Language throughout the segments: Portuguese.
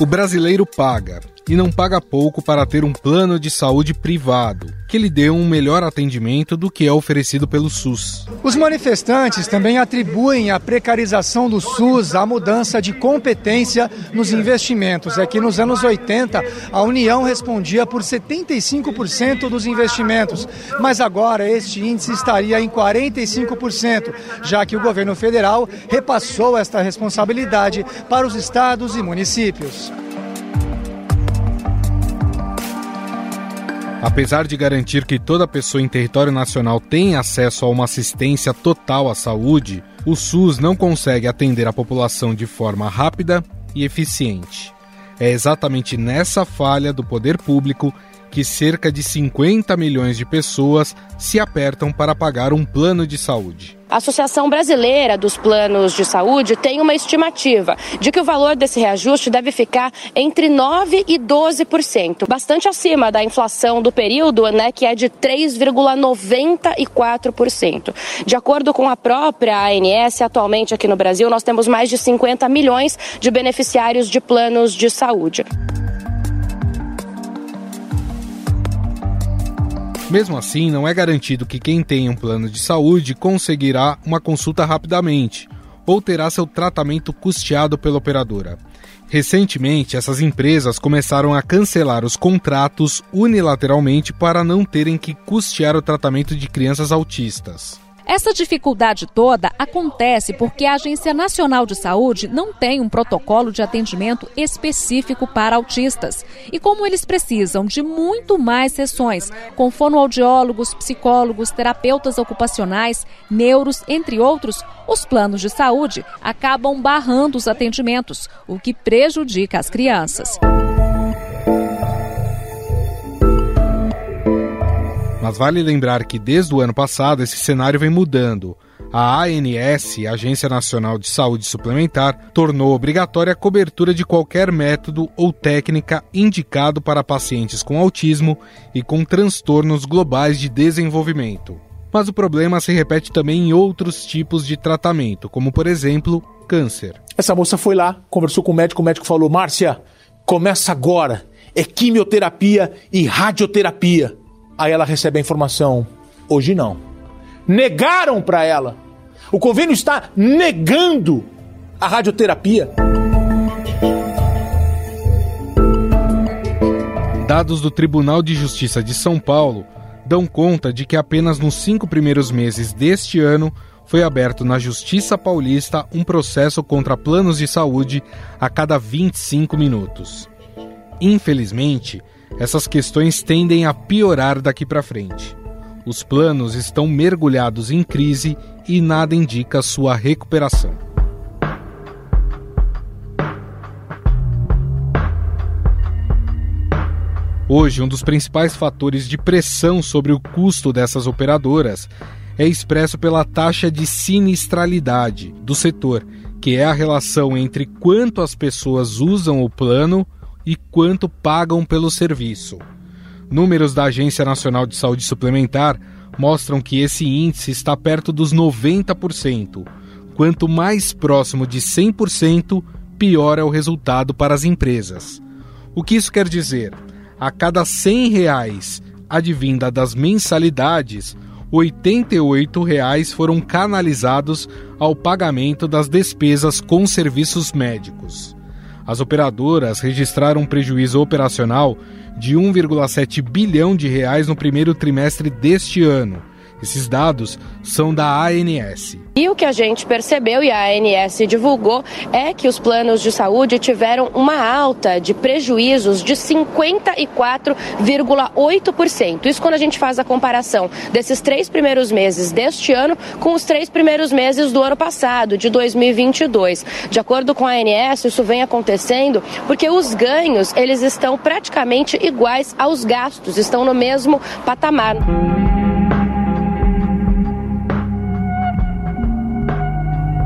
O brasileiro paga, e não paga pouco para ter um plano de saúde privado, que lhe dê um melhor atendimento do que é oferecido pelo SUS. Os manifestantes também atribuem à precarização do SUS a mudança de competência nos investimentos. É que nos anos 80 a União respondia por 75% dos investimentos, mas agora este índice estaria em 45%, já que o governo federal repassou esta responsabilidade para os estados e municípios. Apesar de garantir que toda pessoa em território nacional tem acesso a uma assistência total à saúde, o SUS não consegue atender a população de forma rápida e eficiente. É exatamente nessa falha do poder público que cerca de 50 milhões de pessoas se apertam para pagar um plano de saúde. A Associação Brasileira dos Planos de Saúde tem uma estimativa de que o valor desse reajuste deve ficar entre 9% e 12%, bastante acima da inflação do período, né, que é de 3,94%. De acordo com a própria ANS, atualmente aqui no Brasil, nós temos mais de 50 milhões de beneficiários de planos de saúde. Mesmo assim, não é garantido que quem tem um plano de saúde conseguirá uma consulta rapidamente ou terá seu tratamento custeado pela operadora. Recentemente, essas empresas começaram a cancelar os contratos unilateralmente para não terem que custear o tratamento de crianças autistas. Essa dificuldade toda acontece porque a Agência Nacional de Saúde não tem um protocolo de atendimento específico para autistas. E como eles precisam de muito mais sessões, com fonoaudiólogos, psicólogos, terapeutas ocupacionais, neuros, entre outros, os planos de saúde acabam barrando os atendimentos, o que prejudica as crianças. Mas vale lembrar que desde o ano passado esse cenário vem mudando. A ANS, Agência Nacional de Saúde Suplementar, tornou obrigatória a cobertura de qualquer método ou técnica indicado para pacientes com autismo e com transtornos globais de desenvolvimento. Mas o problema se repete também em outros tipos de tratamento, como por exemplo, câncer. Essa moça foi lá, conversou com o médico, o médico falou: Márcia, começa agora. É quimioterapia e radioterapia. Aí ela recebe a informação: hoje não. Negaram para ela. O convênio está negando a radioterapia. Dados do Tribunal de Justiça de São Paulo dão conta de que apenas nos cinco primeiros meses deste ano foi aberto na Justiça Paulista um processo contra planos de saúde a cada 25 minutos. Infelizmente, essas questões tendem a piorar daqui para frente. Os planos estão mergulhados em crise e nada indica sua recuperação. Hoje, um dos principais fatores de pressão sobre o custo dessas operadoras é expresso pela taxa de sinistralidade do setor, que é a relação entre quanto as pessoas usam o plano e quanto pagam pelo serviço. Números da Agência Nacional de Saúde Suplementar mostram que esse índice está perto dos 90%. Quanto mais próximo de 100%, pior é o resultado para as empresas. O que isso quer dizer? A cada 100 reais advinda das mensalidades, 88 reais foram canalizados ao pagamento das despesas com serviços médicos. As operadoras registraram um prejuízo operacional de 1,7 bilhão de reais no primeiro trimestre deste ano esses dados são da ANS. E o que a gente percebeu e a ANS divulgou é que os planos de saúde tiveram uma alta de prejuízos de 54,8%. Isso quando a gente faz a comparação desses três primeiros meses deste ano com os três primeiros meses do ano passado, de 2022. De acordo com a ANS, isso vem acontecendo porque os ganhos eles estão praticamente iguais aos gastos, estão no mesmo patamar.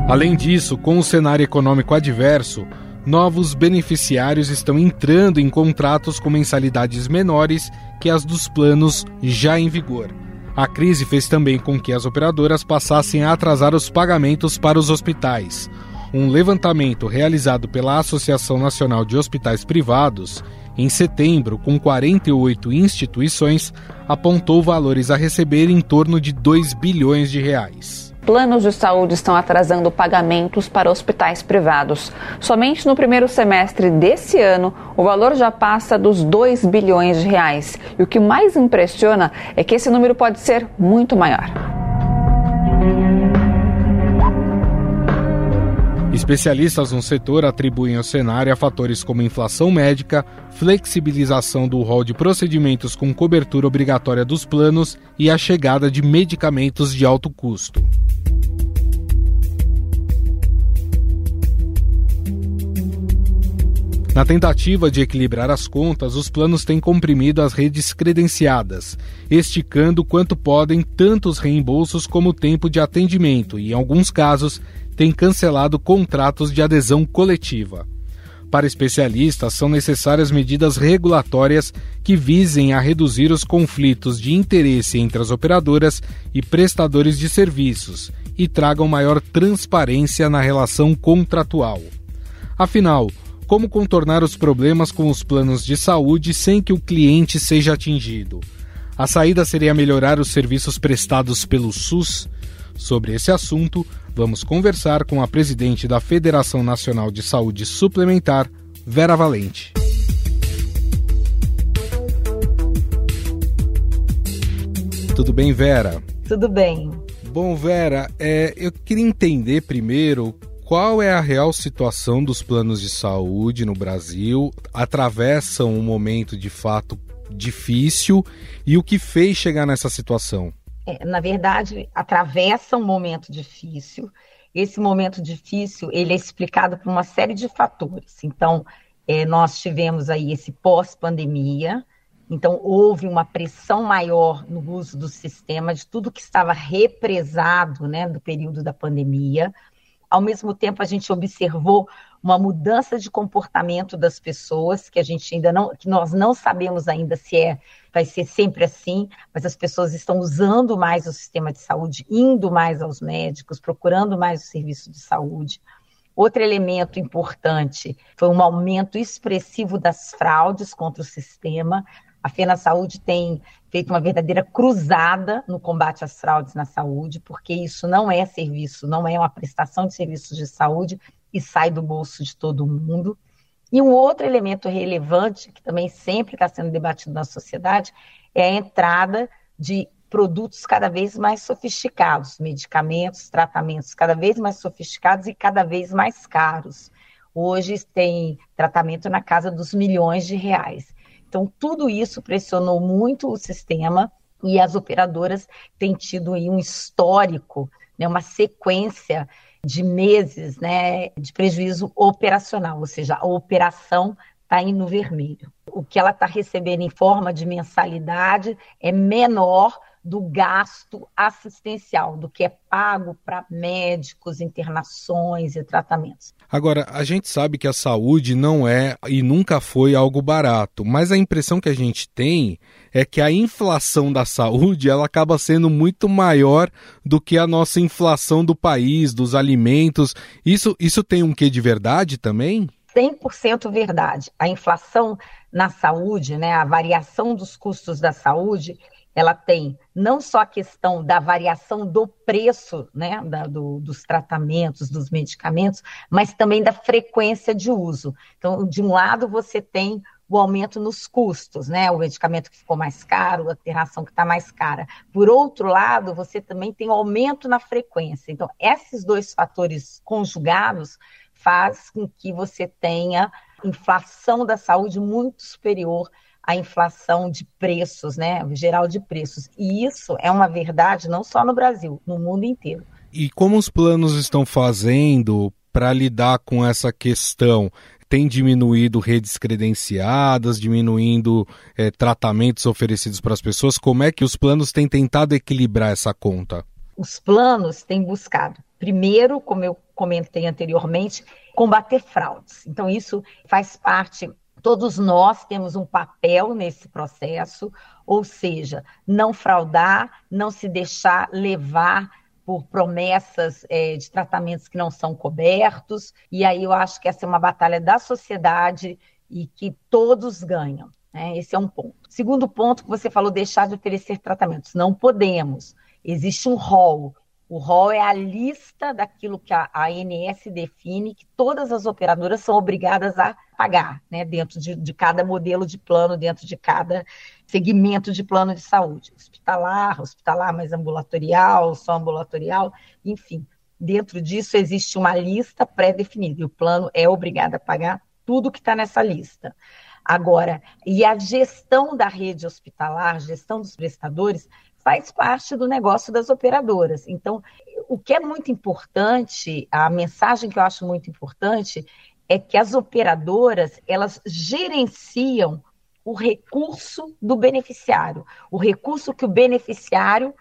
Além disso, com o cenário econômico adverso, novos beneficiários estão entrando em contratos com mensalidades menores que as dos planos já em vigor. A crise fez também com que as operadoras passassem a atrasar os pagamentos para os hospitais. Um levantamento realizado pela Associação Nacional de Hospitais Privados, em setembro, com 48 instituições, apontou valores a receber em torno de 2 bilhões de reais planos de saúde estão atrasando pagamentos para hospitais privados. Somente no primeiro semestre desse ano, o valor já passa dos 2 bilhões de reais. E o que mais impressiona é que esse número pode ser muito maior. Especialistas no setor atribuem ao cenário a fatores como inflação médica, flexibilização do rol de procedimentos com cobertura obrigatória dos planos e a chegada de medicamentos de alto custo. Na tentativa de equilibrar as contas, os planos têm comprimido as redes credenciadas, esticando quanto podem tanto os reembolsos como o tempo de atendimento e, em alguns casos, têm cancelado contratos de adesão coletiva. Para especialistas, são necessárias medidas regulatórias que visem a reduzir os conflitos de interesse entre as operadoras e prestadores de serviços e tragam maior transparência na relação contratual. Afinal, como contornar os problemas com os planos de saúde sem que o cliente seja atingido. A saída seria melhorar os serviços prestados pelo SUS. Sobre esse assunto, vamos conversar com a presidente da Federação Nacional de Saúde Suplementar, Vera Valente. Tudo bem, Vera? Tudo bem. Bom, Vera, é, eu queria entender primeiro qual é a real situação dos planos de saúde no Brasil? Atravessam um momento de fato difícil e o que fez chegar nessa situação? É, na verdade, atravessa um momento difícil. Esse momento difícil ele é explicado por uma série de fatores. Então, é, nós tivemos aí esse pós-pandemia, então houve uma pressão maior no uso do sistema de tudo que estava represado, né, do período da pandemia. Ao mesmo tempo, a gente observou uma mudança de comportamento das pessoas, que a gente ainda não, que nós não sabemos ainda se é, vai ser sempre assim, mas as pessoas estão usando mais o sistema de saúde, indo mais aos médicos, procurando mais o serviço de saúde. Outro elemento importante foi um aumento expressivo das fraudes contra o sistema. A Fena Saúde tem feito uma verdadeira cruzada no combate às fraudes na saúde, porque isso não é serviço, não é uma prestação de serviços de saúde e sai do bolso de todo mundo. E um outro elemento relevante, que também sempre está sendo debatido na sociedade, é a entrada de produtos cada vez mais sofisticados, medicamentos, tratamentos cada vez mais sofisticados e cada vez mais caros. Hoje tem tratamento na casa dos milhões de reais. Então, tudo isso pressionou muito o sistema e as operadoras têm tido um histórico, né, uma sequência de meses né, de prejuízo operacional, ou seja, a operação está indo vermelho. O que ela está recebendo em forma de mensalidade é menor do gasto assistencial, do que é pago para médicos, internações e tratamentos. Agora, a gente sabe que a saúde não é e nunca foi algo barato, mas a impressão que a gente tem é que a inflação da saúde ela acaba sendo muito maior do que a nossa inflação do país, dos alimentos. Isso, isso tem um quê de verdade também? 100% verdade. A inflação na saúde, né, a variação dos custos da saúde, ela tem não só a questão da variação do preço né, da, do, dos tratamentos, dos medicamentos, mas também da frequência de uso. Então, de um lado, você tem o aumento nos custos, né? O medicamento que ficou mais caro, a internação que está mais cara. Por outro lado, você também tem o aumento na frequência. Então, esses dois fatores conjugados faz com que você tenha inflação da saúde muito superior a inflação de preços, né, geral de preços. E isso é uma verdade não só no Brasil, no mundo inteiro. E como os planos estão fazendo para lidar com essa questão? Tem diminuído redes credenciadas, diminuindo é, tratamentos oferecidos para as pessoas? Como é que os planos têm tentado equilibrar essa conta? Os planos têm buscado, primeiro, como eu comentei anteriormente, combater fraudes. Então, isso faz parte Todos nós temos um papel nesse processo, ou seja, não fraudar, não se deixar levar por promessas é, de tratamentos que não são cobertos, e aí eu acho que essa é uma batalha da sociedade e que todos ganham. Né? Esse é um ponto. Segundo ponto que você falou, deixar de oferecer tratamentos. Não podemos. Existe um rol. O rol é a lista daquilo que a, ANS define que todas as operadoras são obrigadas a pagar, né, dentro de, de cada modelo de plano, dentro de cada segmento de plano de saúde, hospitalar, hospitalar mais ambulatorial, só ambulatorial, enfim. Dentro disso existe uma lista pré-definida e o plano é obrigado a pagar tudo que está nessa lista. Agora, e a gestão da rede hospitalar, gestão dos prestadores, faz parte do negócio das operadoras. Então, o que é muito importante, a mensagem que eu acho muito importante, é que as operadoras, elas gerenciam o recurso do beneficiário, o recurso que o beneficiário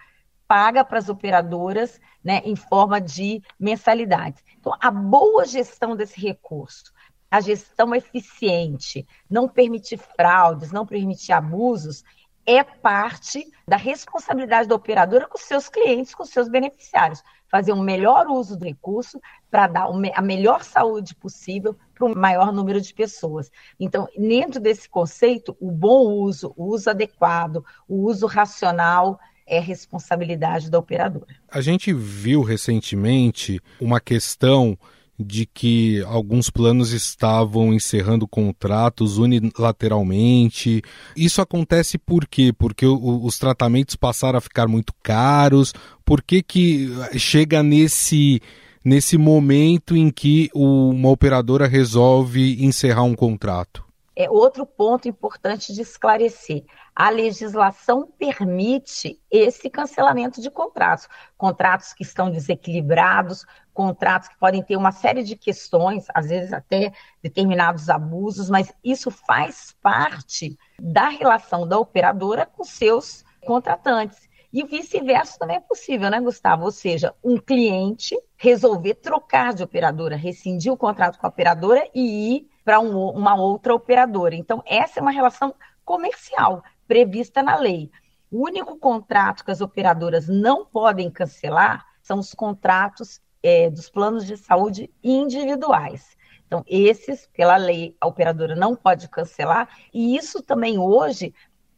paga para as operadoras né, em forma de mensalidade. Então, a boa gestão desse recurso, a gestão eficiente, não permitir fraudes, não permitir abusos, é parte da responsabilidade da operadora com seus clientes, com seus beneficiários. Fazer um melhor uso do recurso para dar a melhor saúde possível para o maior número de pessoas. Então, dentro desse conceito, o bom uso, o uso adequado, o uso racional é responsabilidade da operadora. A gente viu recentemente uma questão de que alguns planos estavam encerrando contratos unilateralmente. Isso acontece por quê? Porque o, os tratamentos passaram a ficar muito caros. Por que, que chega nesse, nesse momento em que uma operadora resolve encerrar um contrato? É outro ponto importante de esclarecer a legislação permite esse cancelamento de contratos. Contratos que estão desequilibrados, contratos que podem ter uma série de questões, às vezes até determinados abusos, mas isso faz parte da relação da operadora com seus contratantes. E vice-versa também é possível, né, Gustavo? Ou seja, um cliente resolver trocar de operadora, rescindir o contrato com a operadora e ir para um, uma outra operadora. Então, essa é uma relação comercial prevista na lei. O único contrato que as operadoras não podem cancelar são os contratos é, dos planos de saúde individuais. Então, esses, pela lei, a operadora não pode cancelar, e isso também hoje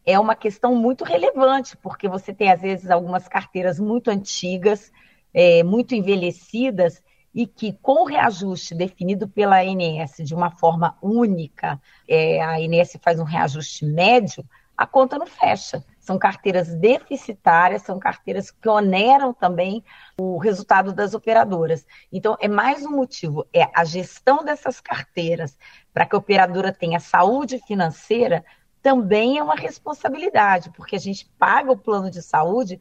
é uma questão muito relevante, porque você tem, às vezes, algumas carteiras muito antigas, é, muito envelhecidas, e que, com o reajuste definido pela ANS de uma forma única, é, a ANS faz um reajuste médio, a conta não fecha. São carteiras deficitárias, são carteiras que oneram também o resultado das operadoras. Então, é mais um motivo, é a gestão dessas carteiras para que a operadora tenha saúde financeira também é uma responsabilidade, porque a gente paga o plano de saúde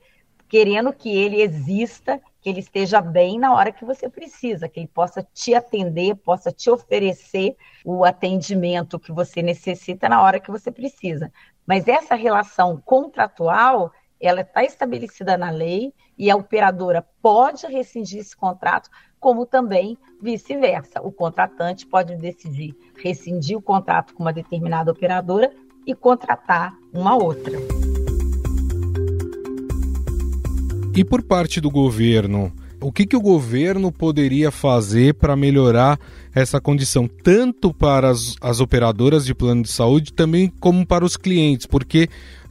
querendo que ele exista, que ele esteja bem na hora que você precisa, que ele possa te atender, possa te oferecer o atendimento que você necessita na hora que você precisa. Mas essa relação contratual, ela está estabelecida na lei e a operadora pode rescindir esse contrato, como também vice-versa. O contratante pode decidir rescindir o contrato com uma determinada operadora e contratar uma outra. E por parte do governo, o que, que o governo poderia fazer para melhorar essa condição, tanto para as, as operadoras de plano de saúde, também como para os clientes? Porque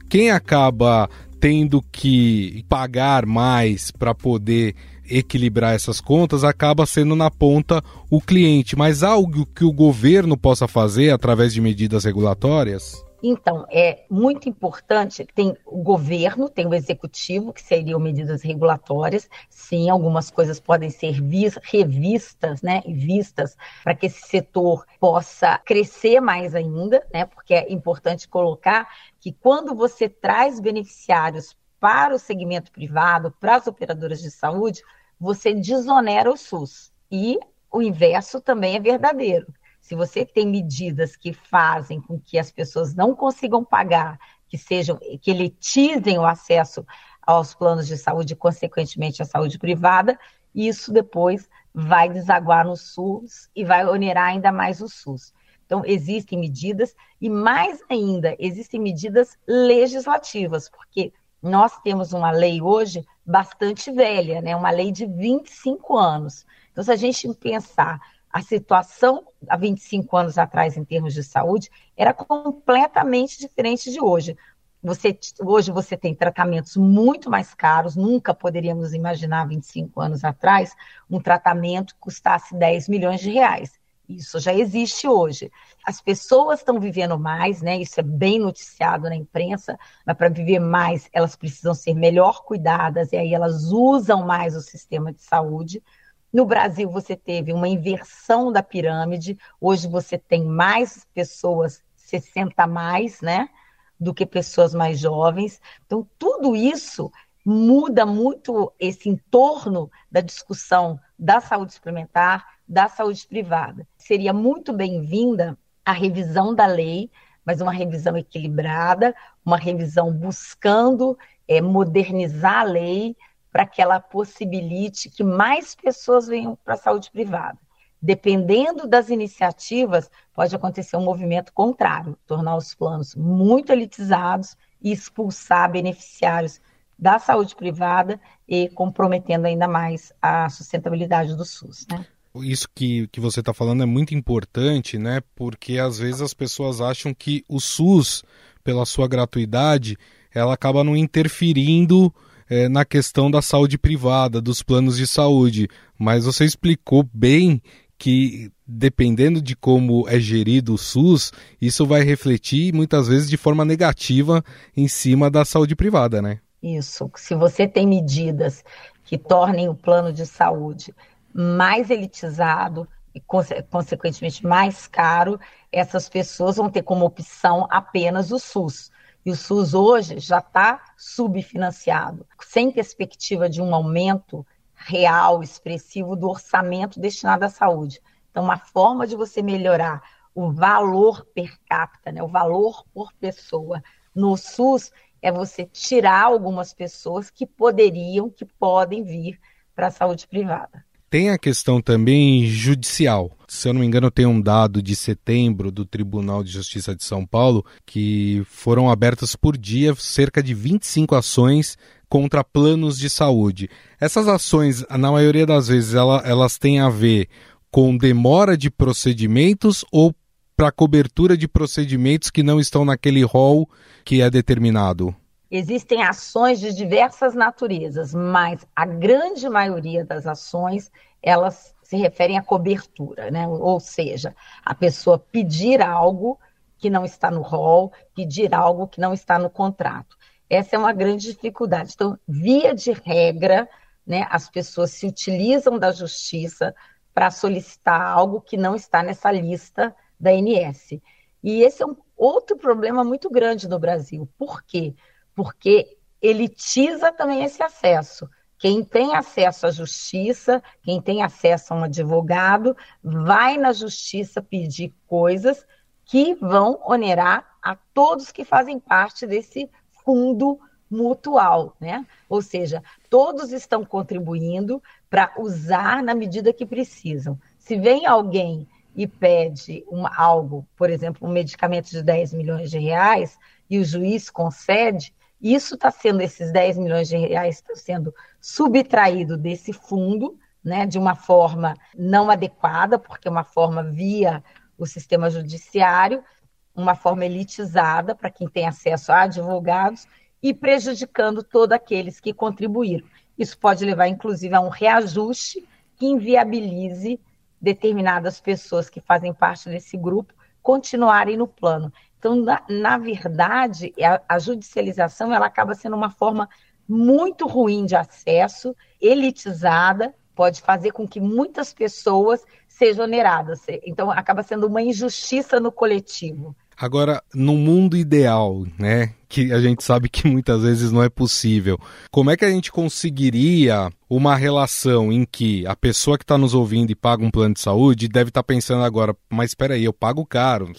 quem acaba tendo que pagar mais para poder equilibrar essas contas acaba sendo na ponta o cliente. Mas algo que o governo possa fazer através de medidas regulatórias? Então, é muito importante, tem o governo, tem o executivo, que seriam medidas regulatórias. Sim, algumas coisas podem ser revistas, né, vistas para que esse setor possa crescer mais ainda, né, porque é importante colocar que quando você traz beneficiários para o segmento privado, para as operadoras de saúde, você desonera o SUS. E o inverso também é verdadeiro se você tem medidas que fazem com que as pessoas não consigam pagar, que sejam, que elitizem o acesso aos planos de saúde e, consequentemente, à saúde privada, isso depois vai desaguar no SUS e vai onerar ainda mais o SUS. Então, existem medidas, e mais ainda, existem medidas legislativas, porque nós temos uma lei hoje bastante velha, né? Uma lei de 25 anos. Então, se a gente pensar a situação há 25 anos atrás em termos de saúde era completamente diferente de hoje. Você, hoje você tem tratamentos muito mais caros, nunca poderíamos imaginar 25 anos atrás um tratamento que custasse 10 milhões de reais. Isso já existe hoje. As pessoas estão vivendo mais, né? Isso é bem noticiado na imprensa, mas para viver mais, elas precisam ser melhor cuidadas, e aí elas usam mais o sistema de saúde. No Brasil, você teve uma inversão da pirâmide. Hoje você tem mais pessoas 60 mais, né? Do que pessoas mais jovens. Então, tudo isso muda muito esse entorno da discussão da saúde suplementar, da saúde privada. Seria muito bem-vinda a revisão da lei, mas uma revisão equilibrada, uma revisão buscando é, modernizar a lei, para que ela possibilite que mais pessoas venham para a saúde privada. Dependendo das iniciativas, pode acontecer um movimento contrário, tornar os planos muito elitizados e expulsar beneficiários da saúde privada e comprometendo ainda mais a sustentabilidade do SUS. Né? Isso que, que você está falando é muito importante, né? Porque às vezes as pessoas acham que o SUS, pela sua gratuidade, ela acaba não interferindo é, na questão da saúde privada, dos planos de saúde, mas você explicou bem que dependendo de como é gerido o SUS, isso vai refletir muitas vezes de forma negativa em cima da saúde privada, né? Isso. Se você tem medidas que tornem o plano de saúde mais elitizado e, consequentemente, mais caro, essas pessoas vão ter como opção apenas o SUS. E o SUS hoje já está subfinanciado, sem perspectiva de um aumento real, expressivo do orçamento destinado à saúde. Então, uma forma de você melhorar o valor per capita, né, o valor por pessoa no SUS, é você tirar algumas pessoas que poderiam, que podem vir para a saúde privada. Tem a questão também judicial. Se eu não me engano, tem um dado de setembro do Tribunal de Justiça de São Paulo que foram abertas por dia cerca de 25 ações contra planos de saúde. Essas ações, na maioria das vezes, ela, elas têm a ver com demora de procedimentos ou para cobertura de procedimentos que não estão naquele rol que é determinado? Existem ações de diversas naturezas, mas a grande maioria das ações, elas se referem à cobertura, né? Ou seja, a pessoa pedir algo que não está no rol, pedir algo que não está no contrato. Essa é uma grande dificuldade. Então, via de regra, né, as pessoas se utilizam da justiça para solicitar algo que não está nessa lista da ANS. E esse é um outro problema muito grande no Brasil. Por quê? Elitiza também esse acesso. Quem tem acesso à justiça, quem tem acesso a um advogado, vai na justiça pedir coisas que vão onerar a todos que fazem parte desse fundo mutual, né? Ou seja, todos estão contribuindo para usar na medida que precisam. Se vem alguém e pede algo, por exemplo, um medicamento de 10 milhões de reais, e o juiz concede, isso está sendo, esses 10 milhões de reais estão sendo subtraído desse fundo, né, de uma forma não adequada, porque é uma forma via o sistema judiciário, uma forma elitizada para quem tem acesso a advogados e prejudicando todos aqueles que contribuíram. Isso pode levar, inclusive, a um reajuste que inviabilize determinadas pessoas que fazem parte desse grupo continuarem no plano. Então, na, na verdade, a, a judicialização ela acaba sendo uma forma muito ruim de acesso, elitizada, pode fazer com que muitas pessoas sejam oneradas. Então, acaba sendo uma injustiça no coletivo. Agora, no mundo ideal, né, que a gente sabe que muitas vezes não é possível, como é que a gente conseguiria uma relação em que a pessoa que está nos ouvindo e paga um plano de saúde deve estar tá pensando agora, mas espera aí, eu pago caro,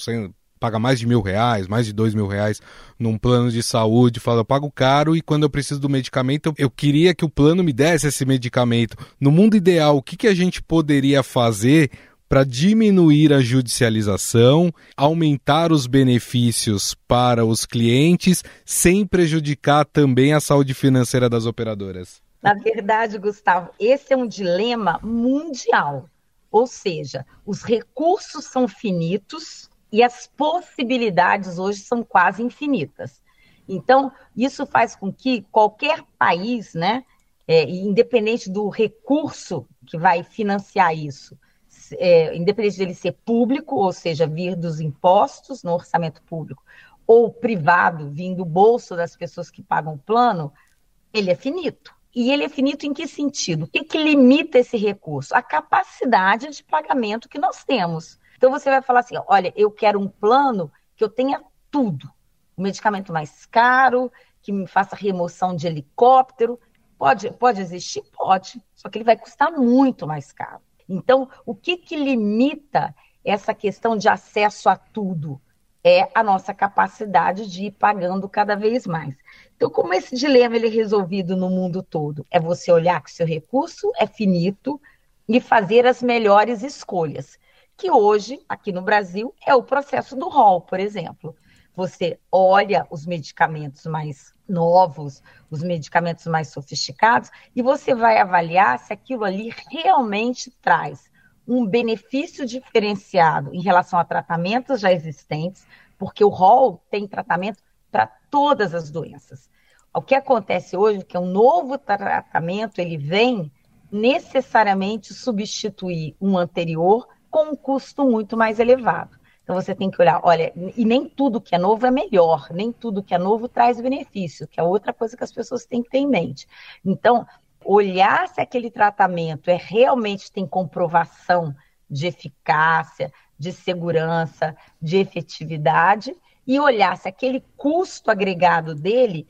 paga mais de mil reais, mais de dois mil reais num plano de saúde, fala, eu pago caro e quando eu preciso do medicamento, eu queria que o plano me desse esse medicamento. No mundo ideal, o que, que a gente poderia fazer para diminuir a judicialização, aumentar os benefícios para os clientes, sem prejudicar também a saúde financeira das operadoras? Na verdade, Gustavo, esse é um dilema mundial. Ou seja, os recursos são finitos e as possibilidades hoje são quase infinitas. Então, isso faz com que qualquer país, né, é, independente do recurso que vai financiar isso, é, independente dele ser público, ou seja, vir dos impostos no orçamento público, ou privado, vindo do bolso das pessoas que pagam o plano, ele é finito. E ele é finito em que sentido? O que, que limita esse recurso? A capacidade de pagamento que nós temos. Então você vai falar assim: olha, eu quero um plano que eu tenha tudo. O medicamento mais caro, que me faça remoção de helicóptero. Pode, pode existir? Pode. Só que ele vai custar muito mais caro. Então, o que, que limita essa questão de acesso a tudo? É a nossa capacidade de ir pagando cada vez mais. Então, como esse dilema ele é resolvido no mundo todo? É você olhar que seu recurso é finito e fazer as melhores escolhas, que hoje, aqui no Brasil, é o processo do rol, por exemplo. Você olha os medicamentos mais novos, os medicamentos mais sofisticados, e você vai avaliar se aquilo ali realmente traz um benefício diferenciado em relação a tratamentos já existentes, porque o rol tem tratamento para todas as doenças. O que acontece hoje é que um novo tratamento ele vem necessariamente substituir um anterior com um custo muito mais elevado. Então você tem que olhar, olha, e nem tudo que é novo é melhor, nem tudo que é novo traz benefício, que é outra coisa que as pessoas têm que ter em mente. Então, olhar se aquele tratamento é realmente tem comprovação de eficácia, de segurança, de efetividade e olhar se aquele custo agregado dele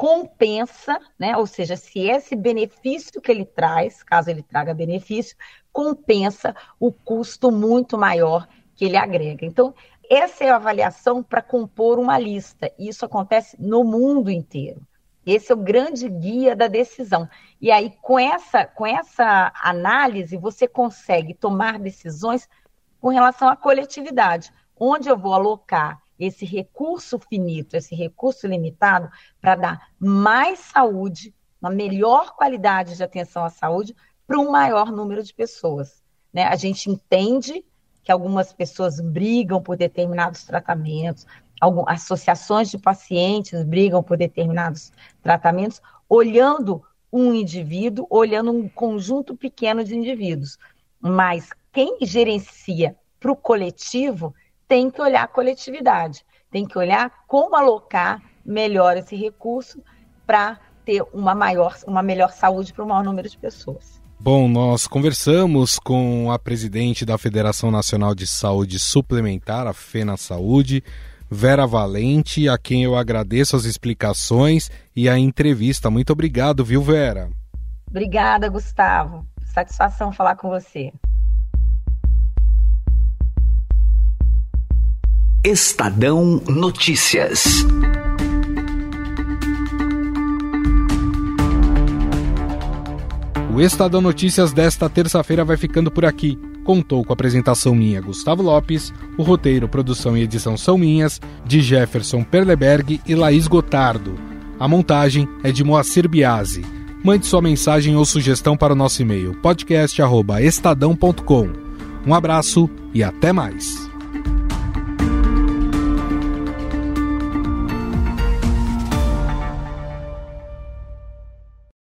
compensa, né? Ou seja, se esse benefício que ele traz, caso ele traga benefício, compensa o custo muito maior que ele agrega. Então, essa é a avaliação para compor uma lista. E isso acontece no mundo inteiro. Esse é o grande guia da decisão. E aí, com essa, com essa análise, você consegue tomar decisões com relação à coletividade. Onde eu vou alocar esse recurso finito, esse recurso limitado, para dar mais saúde, uma melhor qualidade de atenção à saúde para um maior número de pessoas. Né? A gente entende que algumas pessoas brigam por determinados tratamentos, algumas associações de pacientes brigam por determinados tratamentos, olhando um indivíduo, olhando um conjunto pequeno de indivíduos. Mas quem gerencia para o coletivo tem que olhar a coletividade, tem que olhar como alocar melhor esse recurso para ter uma maior, uma melhor saúde para o maior número de pessoas. Bom, nós conversamos com a presidente da Federação Nacional de Saúde Suplementar, a FENA Saúde, Vera Valente, a quem eu agradeço as explicações e a entrevista. Muito obrigado, viu, Vera? Obrigada, Gustavo. Satisfação falar com você. Estadão Notícias. O Estadão Notícias desta terça-feira vai ficando por aqui. Contou com a apresentação minha, Gustavo Lopes, o roteiro, produção e edição são minhas, de Jefferson Perleberg e Laís Gotardo. A montagem é de Moacir Biasi. Mande sua mensagem ou sugestão para o nosso e-mail podcast@estadão.com. Um abraço e até mais.